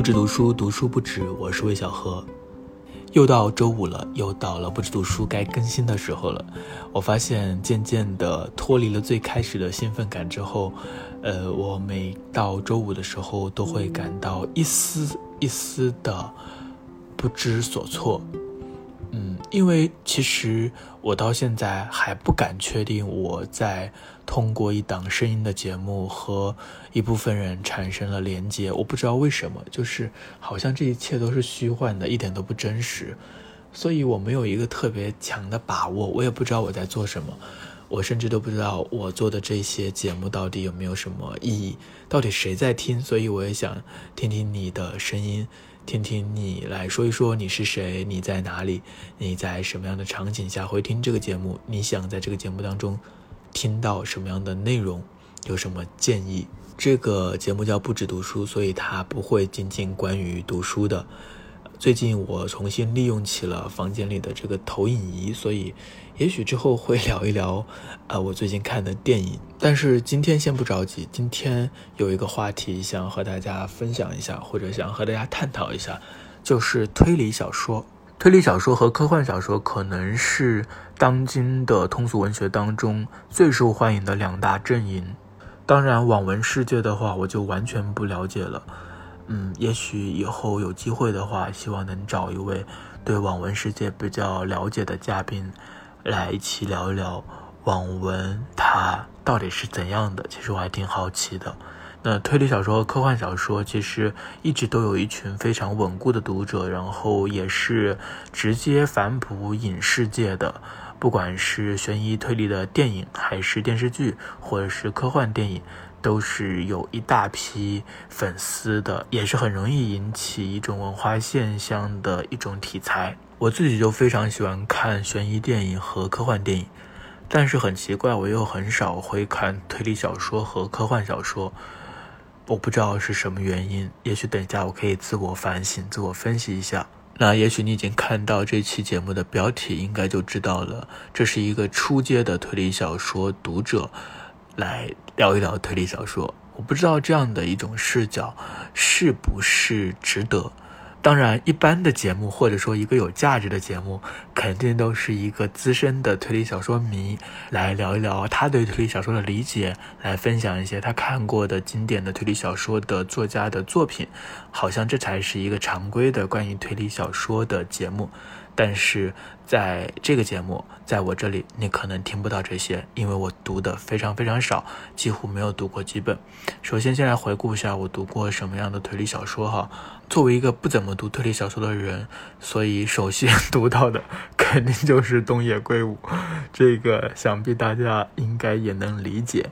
不止读书，读书不止。我是魏小何，又到周五了，又到了不止读书该更新的时候了。我发现渐渐的脱离了最开始的兴奋感之后，呃，我每到周五的时候都会感到一丝一丝的不知所措。嗯，因为其实我到现在还不敢确定我在通过一档声音的节目和一部分人产生了连接，我不知道为什么，就是好像这一切都是虚幻的，一点都不真实，所以我没有一个特别强的把握，我也不知道我在做什么，我甚至都不知道我做的这些节目到底有没有什么意义，到底谁在听，所以我也想听听你的声音。听听你来说一说你是谁，你在哪里，你在什么样的场景下会听这个节目？你想在这个节目当中听到什么样的内容？有什么建议？这个节目叫不止读书，所以它不会仅仅关于读书的。最近我重新利用起了房间里的这个投影仪，所以也许之后会聊一聊，呃，我最近看的电影。但是今天先不着急，今天有一个话题想和大家分享一下，或者想和大家探讨一下，就是推理小说。推理小说和科幻小说可能是当今的通俗文学当中最受欢迎的两大阵营。当然，网文世界的话，我就完全不了解了。嗯，也许以后有机会的话，希望能找一位对网文世界比较了解的嘉宾，来一起聊一聊网文它到底是怎样的。其实我还挺好奇的。那推理小说和科幻小说其实一直都有一群非常稳固的读者，然后也是直接反哺影视界的，不管是悬疑推理的电影，还是电视剧，或者是科幻电影。都是有一大批粉丝的，也是很容易引起一种文化现象的一种题材。我自己就非常喜欢看悬疑电影和科幻电影，但是很奇怪，我又很少会看推理小说和科幻小说。我不知道是什么原因，也许等一下我可以自我反省、自我分析一下。那也许你已经看到这期节目的标题，应该就知道了，这是一个初阶的推理小说读者。来聊一聊推理小说，我不知道这样的一种视角是不是值得。当然，一般的节目或者说一个有价值的节目，肯定都是一个资深的推理小说迷来聊一聊他对推理小说的理解，来分享一些他看过的经典的推理小说的作家的作品，好像这才是一个常规的关于推理小说的节目。但是在这个节目，在我这里，你可能听不到这些，因为我读的非常非常少，几乎没有读过几本。首先，先来回顾一下我读过什么样的推理小说哈。作为一个不怎么读推理小说的人，所以首先读到的肯定就是东野圭吾，这个想必大家应该也能理解。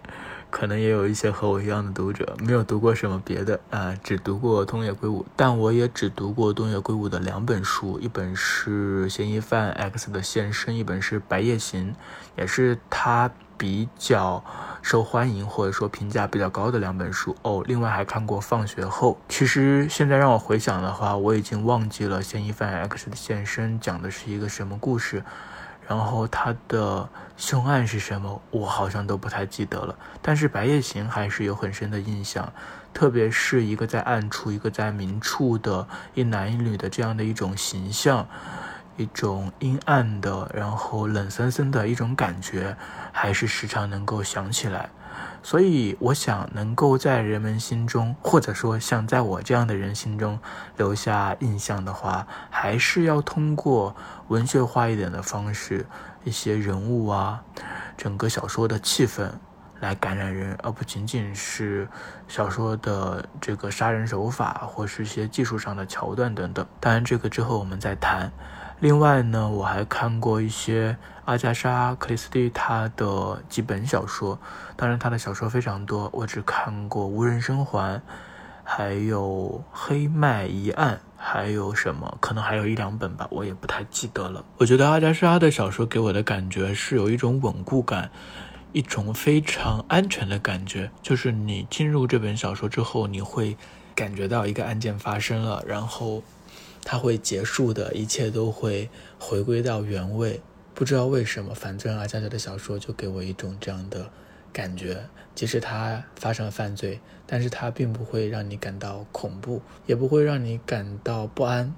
可能也有一些和我一样的读者，没有读过什么别的啊，只读过东野圭吾。但我也只读过东野圭吾的两本书，一本是《嫌疑犯 X 的现身》，一本是《白夜行》，也是他比较受欢迎或者说评价比较高的两本书哦。另外还看过《放学后》。其实现在让我回想的话，我已经忘记了《嫌疑犯 X 的现身》讲的是一个什么故事。然后他的凶案是什么？我好像都不太记得了。但是《白夜行》还是有很深的印象，特别是一个在暗处，一个在明处的一男一女的这样的一种形象，一种阴暗的，然后冷森森的一种感觉，还是时常能够想起来。所以，我想能够在人们心中，或者说像在我这样的人心中留下印象的话，还是要通过文学化一点的方式，一些人物啊，整个小说的气氛来感染人，而不仅仅是小说的这个杀人手法或是一些技术上的桥段等等。当然，这个之后我们再谈。另外呢，我还看过一些阿加莎·克里斯蒂她的几本小说，当然她的小说非常多，我只看过《无人生还》，还有《黑麦疑案》，还有什么？可能还有一两本吧，我也不太记得了。我觉得阿加莎的小说给我的感觉是有一种稳固感，一种非常安全的感觉，就是你进入这本小说之后，你会感觉到一个案件发生了，然后。它会结束的，一切都会回归到原位。不知道为什么，反正阿加莎的小说就给我一种这样的感觉，即使他发生了犯罪，但是他并不会让你感到恐怖，也不会让你感到不安。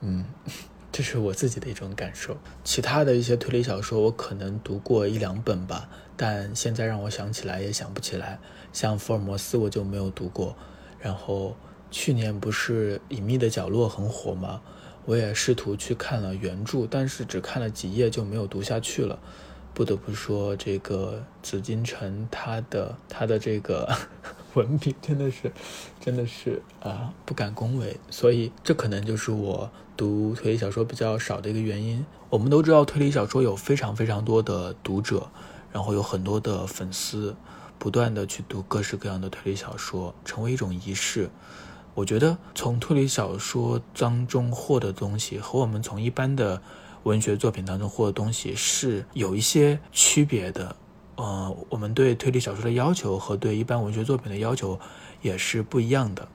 嗯，这是我自己的一种感受。其他的一些推理小说，我可能读过一两本吧，但现在让我想起来也想不起来。像福尔摩斯，我就没有读过。然后去年不是《隐秘的角落》很火吗？我也试图去看了原著，但是只看了几页就没有读下去了。不得不说，这个紫禁城它的它的这个 文笔真的是，真的是啊，不敢恭维。所以这可能就是我读推理小说比较少的一个原因。我们都知道，推理小说有非常非常多的读者，然后有很多的粉丝，不断的去读各式各样的推理小说，成为一种仪式。我觉得从推理小说当中获得东西和我们从一般的文学作品当中获得东西是有一些区别的。呃，我们对推理小说的要求和对一般文学作品的要求也是不一样的。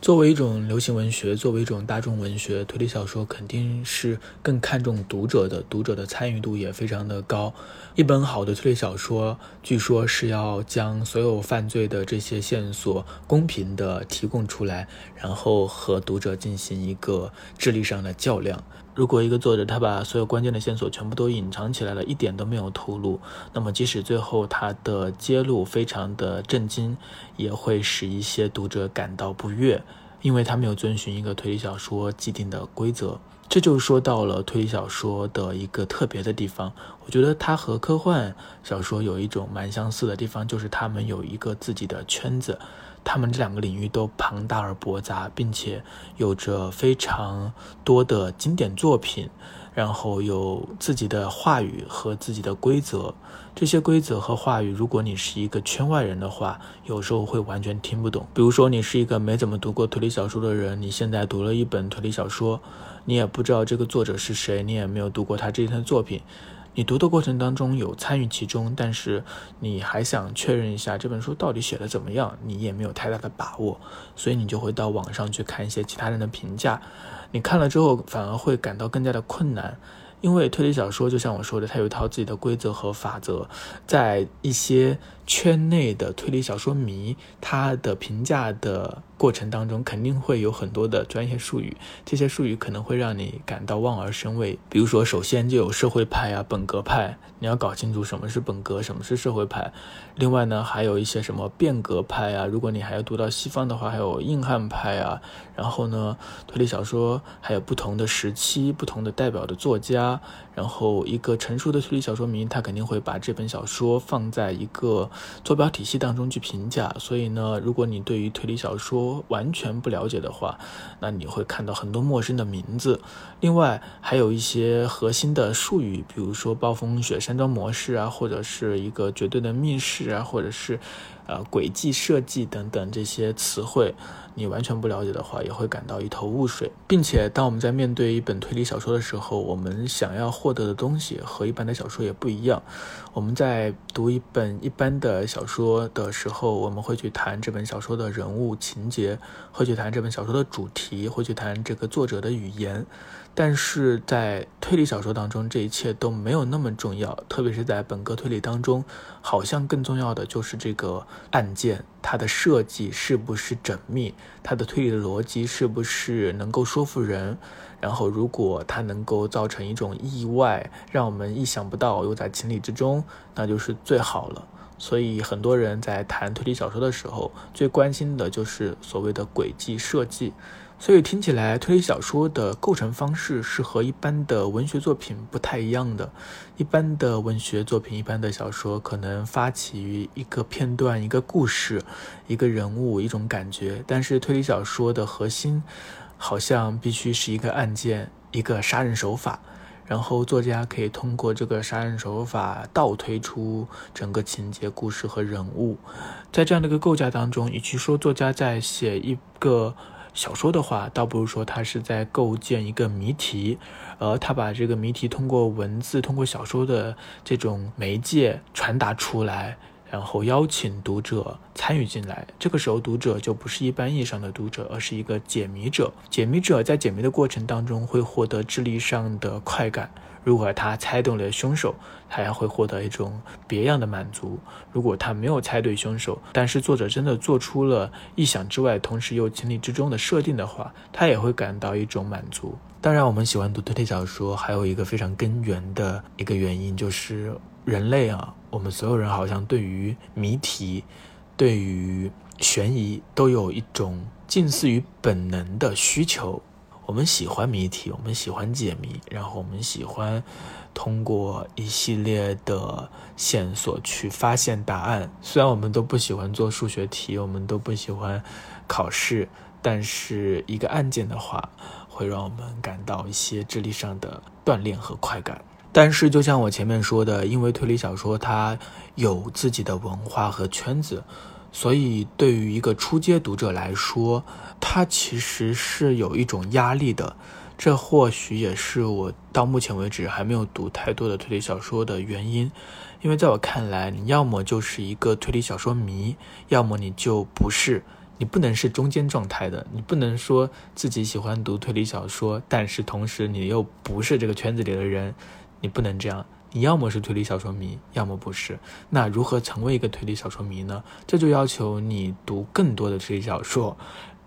作为一种流行文学，作为一种大众文学，推理小说肯定是更看重读者的，读者的参与度也非常的高。一本好的推理小说，据说是要将所有犯罪的这些线索公平的提供出来，然后和读者进行一个智力上的较量。如果一个作者他把所有关键的线索全部都隐藏起来了，一点都没有透露，那么即使最后他的揭露非常的震惊，也会使一些读者感到不悦。因为他没有遵循一个推理小说既定的规则，这就说到了推理小说的一个特别的地方。我觉得它和科幻小说有一种蛮相似的地方，就是他们有一个自己的圈子，他们这两个领域都庞大而博杂，并且有着非常多的经典作品。然后有自己的话语和自己的规则，这些规则和话语，如果你是一个圈外人的话，有时候会完全听不懂。比如说，你是一个没怎么读过推理小说的人，你现在读了一本推理小说，你也不知道这个作者是谁，你也没有读过他这一篇作品。你读的过程当中有参与其中，但是你还想确认一下这本书到底写的怎么样，你也没有太大的把握，所以你就会到网上去看一些其他人的评价。你看了之后，反而会感到更加的困难。因为推理小说就像我说的，它有一套自己的规则和法则，在一些圈内的推理小说迷，他的评价的过程当中，肯定会有很多的专业术语，这些术语可能会让你感到望而生畏。比如说，首先就有社会派啊、本格派，你要搞清楚什么是本格，什么是社会派。另外呢，还有一些什么变革派啊，如果你还要读到西方的话，还有硬汉派啊。然后呢，推理小说还有不同的时期、不同的代表的作家。然后，一个成熟的推理小说迷，他肯定会把这本小说放在一个坐标体系当中去评价。所以呢，如果你对于推理小说完全不了解的话，那你会看到很多陌生的名字。另外，还有一些核心的术语，比如说暴风雪山庄模式啊，或者是一个绝对的密室啊，或者是。呃，轨迹设计等等这些词汇，你完全不了解的话，也会感到一头雾水。并且，当我们在面对一本推理小说的时候，我们想要获得的东西和一般的小说也不一样。我们在读一本一般的小说的时候，我们会去谈这本小说的人物情节，会去谈这本小说的主题，会去谈这个作者的语言。但是在推理小说当中，这一切都没有那么重要，特别是在本格推理当中，好像更重要的就是这个案件它的设计是不是缜密，它的推理的逻辑是不是能够说服人，然后如果它能够造成一种意外，让我们意想不到又在情理之中，那就是最好了。所以很多人在谈推理小说的时候，最关心的就是所谓的轨迹设计。所以听起来，推理小说的构成方式是和一般的文学作品不太一样的。一般的文学作品，一般的小说，可能发起于一个片段、一个故事、一个人物、一种感觉。但是推理小说的核心，好像必须是一个案件、一个杀人手法，然后作家可以通过这个杀人手法倒推出整个情节、故事和人物。在这样的一个构架当中，与其说作家在写一个。小说的话，倒不如说他是在构建一个谜题，而他把这个谜题通过文字、通过小说的这种媒介传达出来，然后邀请读者参与进来。这个时候，读者就不是一般意义上的读者，而是一个解谜者。解谜者在解谜的过程当中会获得智力上的快感。如果他猜中了凶手，他也会获得一种别样的满足；如果他没有猜对凶手，但是作者真的做出了意想之外，同时又情理之中的设定的话，他也会感到一种满足。当然，我们喜欢读推理小说，还有一个非常根源的一个原因，就是人类啊，我们所有人好像对于谜题、对于悬疑都有一种近似于本能的需求。我们喜欢谜题，我们喜欢解谜，然后我们喜欢通过一系列的线索去发现答案。虽然我们都不喜欢做数学题，我们都不喜欢考试，但是一个案件的话。会让我们感到一些智力上的锻炼和快感，但是就像我前面说的，因为推理小说它有自己的文化和圈子，所以对于一个初阶读者来说，它其实是有一种压力的。这或许也是我到目前为止还没有读太多的推理小说的原因，因为在我看来，你要么就是一个推理小说迷，要么你就不是。你不能是中间状态的，你不能说自己喜欢读推理小说，但是同时你又不是这个圈子里的人，你不能这样。你要么是推理小说迷，要么不是。那如何成为一个推理小说迷呢？这就要求你读更多的推理小说。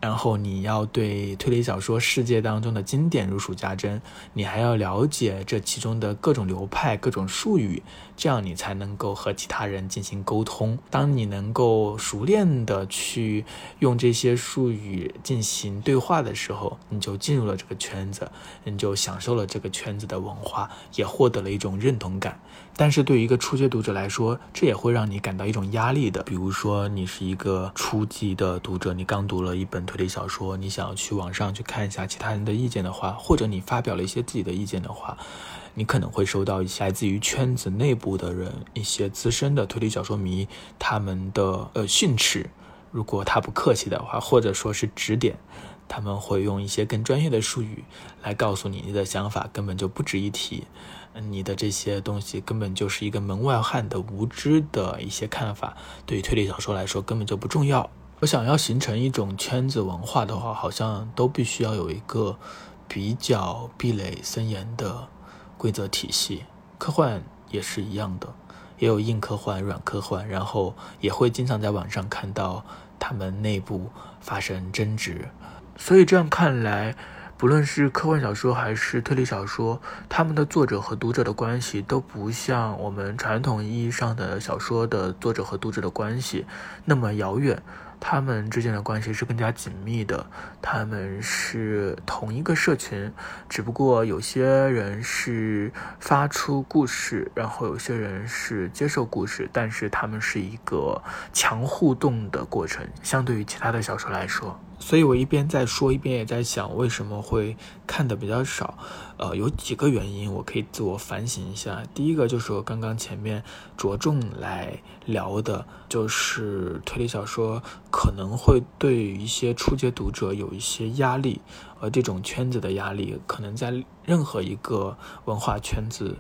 然后你要对推理小说世界当中的经典如数家珍，你还要了解这其中的各种流派、各种术语，这样你才能够和其他人进行沟通。当你能够熟练的去用这些术语进行对话的时候，你就进入了这个圈子，你就享受了这个圈子的文化，也获得了一种认同感。但是对于一个初阶读者来说，这也会让你感到一种压力的。比如说，你是一个初级的读者，你刚读了一本推理小说，你想要去网上去看一下其他人的意见的话，或者你发表了一些自己的意见的话，你可能会收到一些来自于圈子内部的人、一些资深的推理小说迷他们的呃训斥。如果他不客气的话，或者说是指点，他们会用一些更专业的术语来告诉你，你的想法根本就不值一提。你的这些东西根本就是一个门外汉的无知的一些看法，对于推理小说来说根本就不重要。我想要形成一种圈子文化的话，好像都必须要有一个比较壁垒森严的规则体系。科幻也是一样的，也有硬科幻、软科幻，然后也会经常在网上看到他们内部发生争执。所以这样看来。不论是科幻小说还是推理小说，他们的作者和读者的关系都不像我们传统意义上的小说的作者和读者的关系那么遥远。他们之间的关系是更加紧密的，他们是同一个社群，只不过有些人是发出故事，然后有些人是接受故事，但是他们是一个强互动的过程，相对于其他的小说来说。所以我一边在说，一边也在想，为什么会看的比较少？呃，有几个原因，我可以自我反省一下。第一个就是我刚刚前面着重来聊的，就是推理小说可能会对于一些初阶读者有一些压力，而这种圈子的压力，可能在任何一个文化圈子。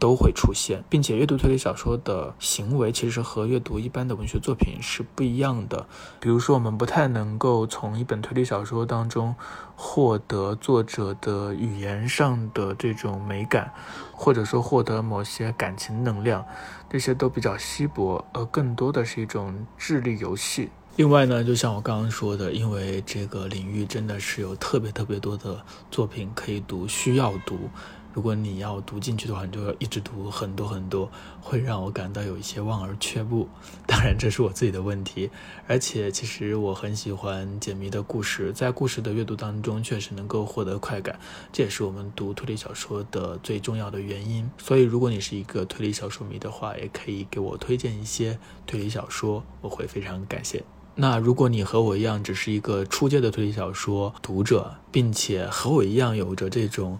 都会出现，并且阅读推理小说的行为其实和阅读一般的文学作品是不一样的。比如说，我们不太能够从一本推理小说当中获得作者的语言上的这种美感，或者说获得某些感情能量，这些都比较稀薄，而更多的是一种智力游戏。另外呢，就像我刚刚说的，因为这个领域真的是有特别特别多的作品可以读，需要读。如果你要读进去的话，你就要一直读很多很多，会让我感到有一些望而却步。当然，这是我自己的问题。而且，其实我很喜欢解谜的故事，在故事的阅读当中，确实能够获得快感。这也是我们读推理小说的最重要的原因。所以，如果你是一个推理小说迷的话，也可以给我推荐一些推理小说，我会非常感谢。那如果你和我一样，只是一个初阶的推理小说读者，并且和我一样有着这种。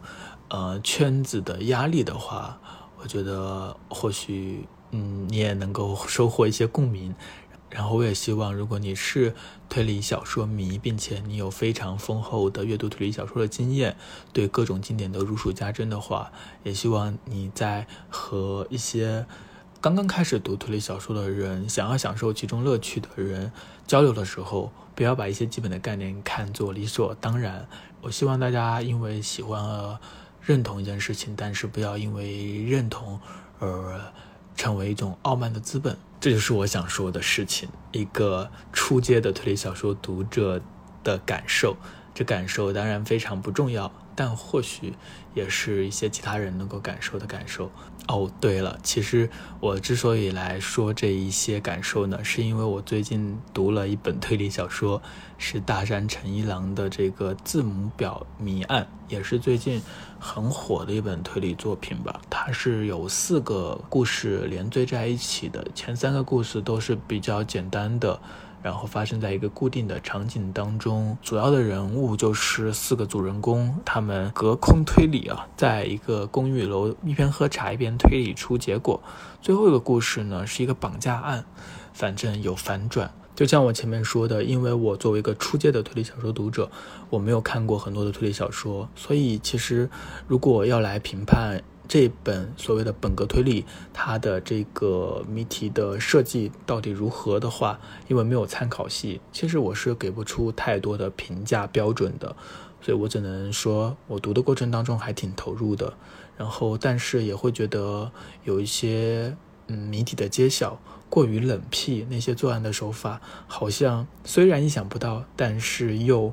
呃，圈子的压力的话，我觉得或许，嗯，你也能够收获一些共鸣。然后，我也希望，如果你是推理小说迷，并且你有非常丰厚的阅读推理小说的经验，对各种经典都如数家珍的话，也希望你在和一些刚刚开始读推理小说的人，想要享受其中乐趣的人交流的时候，不要把一些基本的概念看作理所当然。我希望大家因为喜欢。认同一件事情，但是不要因为认同而成为一种傲慢的资本。这就是我想说的事情。一个初阶的推理小说读者的感受，这感受当然非常不重要。但或许也是一些其他人能够感受的感受哦。对了，其实我之所以来说这一些感受呢，是因为我最近读了一本推理小说，是大山诚一郎的这个《字母表谜案》，也是最近很火的一本推理作品吧。它是有四个故事连缀在一起的，前三个故事都是比较简单的。然后发生在一个固定的场景当中，主要的人物就是四个主人公，他们隔空推理啊，在一个公寓楼一边喝茶一边推理出结果。最后一个故事呢是一个绑架案，反正有反转。就像我前面说的，因为我作为一个初阶的推理小说读者，我没有看过很多的推理小说，所以其实如果要来评判。这本所谓的本格推理，它的这个谜题的设计到底如何的话，因为没有参考系，其实我是给不出太多的评价标准的，所以我只能说我读的过程当中还挺投入的，然后但是也会觉得有一些嗯谜题的揭晓过于冷僻，那些作案的手法好像虽然意想不到，但是又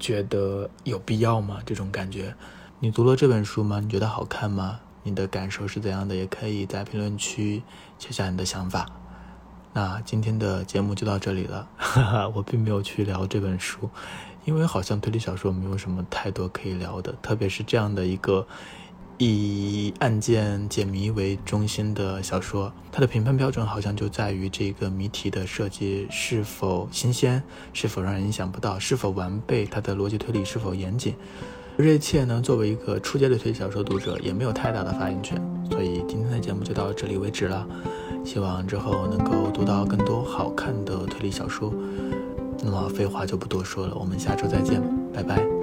觉得有必要吗？这种感觉。你读了这本书吗？你觉得好看吗？你的感受是怎样的？也可以在评论区写下你的想法。那今天的节目就到这里了，哈哈，我并没有去聊这本书，因为好像推理小说没有什么太多可以聊的，特别是这样的一个以案件解谜为中心的小说，它的评判标准好像就在于这个谜题的设计是否新鲜，是否让人意想不到，是否完备，它的逻辑推理是否严谨。这一切呢，作为一个初阶的推理小说读者，也没有太大的发言权，所以今天的节目就到这里为止了。希望之后能够读到更多好看的推理小说。那么废话就不多说了，我们下周再见，拜拜。